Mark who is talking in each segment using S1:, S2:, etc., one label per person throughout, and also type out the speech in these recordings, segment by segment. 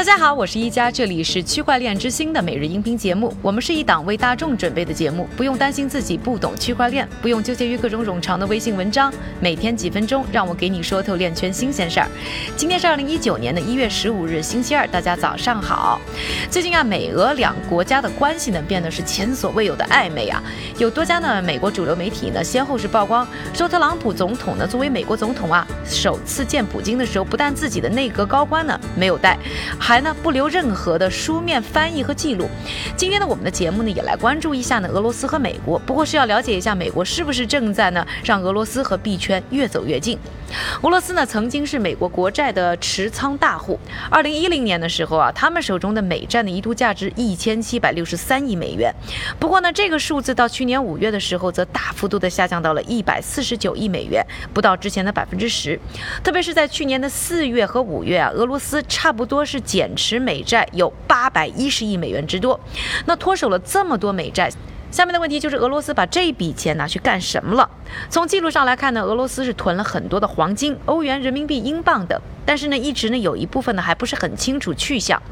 S1: 大家好，我是一加，这里是区块链之星的每日音频节目。我们是一档为大众准备的节目，不用担心自己不懂区块链，不用纠结于各种冗长的微信文章。每天几分钟，让我给你说透链圈新鲜事儿。今天是二零一九年的一月十五日，星期二，大家早上好。最近啊，美俄两国家的关系呢变得是前所未有的暧昧啊。有多家呢美国主流媒体呢先后是曝光，说特朗普总统呢作为美国总统啊，首次见普京的时候，不但自己的内阁高官呢没有带。还呢不留任何的书面翻译和记录。今天呢我们的节目呢也来关注一下呢俄罗斯和美国，不过是要了解一下美国是不是正在呢让俄罗斯和币圈越走越近。俄罗斯呢曾经是美国国债的持仓大户，二零一零年的时候啊，他们手中的美债呢一度价值一千七百六十三亿美元。不过呢这个数字到去年五月的时候则大幅度的下降到了一百四十九亿美元，不到之前的百分之十。特别是在去年的四月和五月啊，俄罗斯差不多是减。减持美债有八百一十亿美元之多，那脱手了这么多美债，下面的问题就是俄罗斯把这笔钱拿去干什么了？从记录上来看呢，俄罗斯是囤了很多的黄金、欧元、人民币、英镑等，但是呢，一直呢有一部分呢还不是很清楚去向。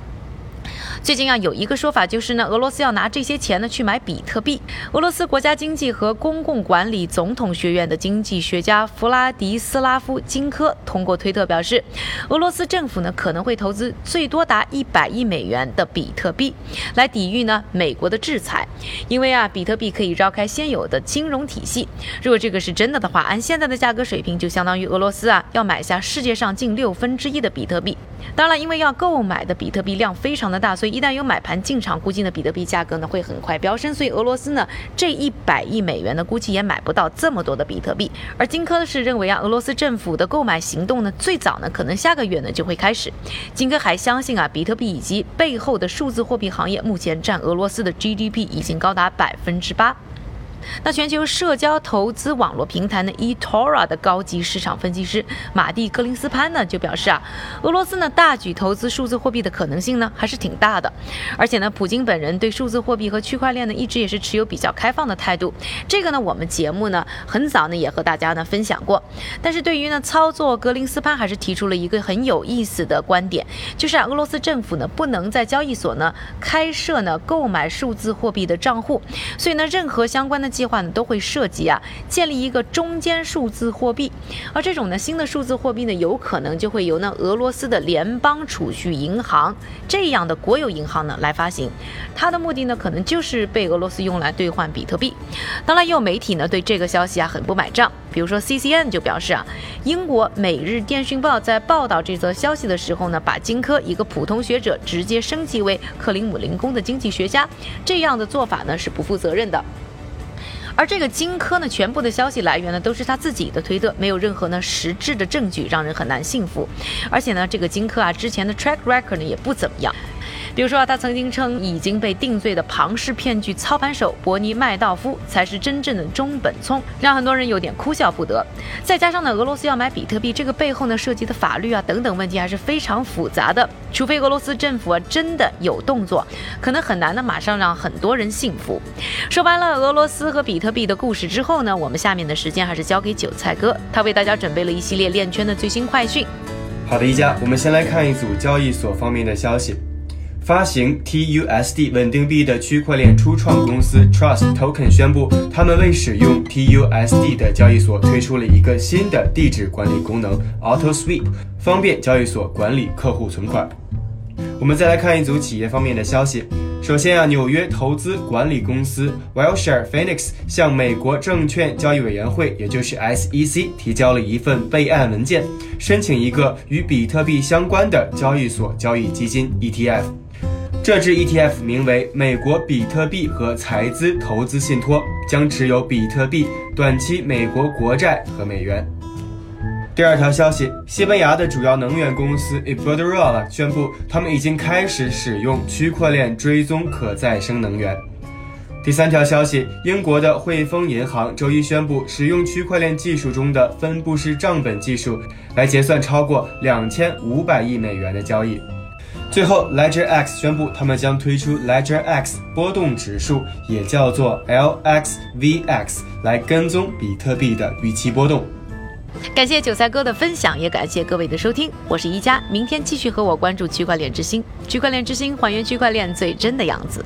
S1: 最近啊，有一个说法就是呢，俄罗斯要拿这些钱呢去买比特币。俄罗斯国家经济和公共管理总统学院的经济学家弗拉迪斯拉夫金科通过推特表示，俄罗斯政府呢可能会投资最多达一百亿美元的比特币，来抵御呢美国的制裁。因为啊，比特币可以绕开现有的金融体系。如果这个是真的的话，按现在的价格水平，就相当于俄罗斯啊要买下世界上近六分之一的比特币。当然，因为要购买的比特币量非常的大，所以一旦有买盘进场，估计呢比特币价格呢会很快飙升。所以俄罗斯呢这一百亿美元呢估计也买不到这么多的比特币。而金科是认为啊，俄罗斯政府的购买行动呢最早呢可能下个月呢就会开始。金科还相信啊，比特币以及背后的数字货币行业目前占俄罗斯的 GDP 已经高达百分之八。那全球社交投资网络平台呢，eToro 的高级市场分析师马蒂格林斯潘呢就表示啊，俄罗斯呢大举投资数字货币的可能性呢还是挺大的，而且呢，普京本人对数字货币和区块链呢一直也是持有比较开放的态度。这个呢，我们节目呢很早呢也和大家呢分享过。但是对于呢操作，格林斯潘还是提出了一个很有意思的观点，就是啊，俄罗斯政府呢不能在交易所呢开设呢购买数字货币的账户，所以呢，任何相关的。计划呢都会涉及啊建立一个中间数字货币，而这种呢新的数字货币呢有可能就会由呢俄罗斯的联邦储蓄银行这样的国有银行呢来发行，它的目的呢可能就是被俄罗斯用来兑换比特币。当然也有媒体呢对这个消息啊很不买账，比如说 CCN 就表示啊，英国《每日电讯报》在报道这则消息的时候呢，把金科一个普通学者直接升级为克林姆林宫的经济学家，这样的做法呢是不负责任的。而这个金科呢，全部的消息来源呢都是他自己的推特，没有任何呢实质的证据，让人很难信服。而且呢，这个金科啊之前的 track record 呢也不怎么样。比如说啊，他曾经称已经被定罪的庞氏骗局操盘手伯尼麦道夫才是真正的中本聪，让很多人有点哭笑不得。再加上呢，俄罗斯要买比特币，这个背后呢涉及的法律啊等等问题还是非常复杂的。除非俄罗斯政府啊真的有动作，可能很难呢马上让很多人信服。说完了俄罗斯和比特币的故事之后呢，我们下面的时间还是交给韭菜哥，他为大家准备了一系列链圈的最新快讯。
S2: 好的，一家，我们先来看一组交易所方面的消息。发行 TUSD 稳定币的区块链初创公司 Trust Token 宣布，他们为使用 TUSD 的交易所推出了一个新的地址管理功能 Auto Sweep，方便交易所管理客户存款。我们再来看一组企业方面的消息。首先啊，纽约投资管理公司 Wilshire Phoenix 向美国证券交易委员会，也就是 SEC 提交了一份备案文件，申请一个与比特币相关的交易所交易基金 ETF。这支 ETF 名为美国比特币和财资投资信托，将持有比特币、短期美国国债和美元。第二条消息，西班牙的主要能源公司 Iberdrola 宣布，他们已经开始使用区块链追踪可再生能源。第三条消息，英国的汇丰银行周一宣布，使用区块链技术中的分布式账本技术来结算超过两千五百亿美元的交易。最后，Ledger X 宣布，他们将推出 Ledger X 波动指数，也叫做 LXVX，来跟踪比特币的预期波动。
S1: 感谢韭菜哥的分享，也感谢各位的收听。我是一加，明天继续和我关注区块链之星，区块链之星还原区块链最真的样子。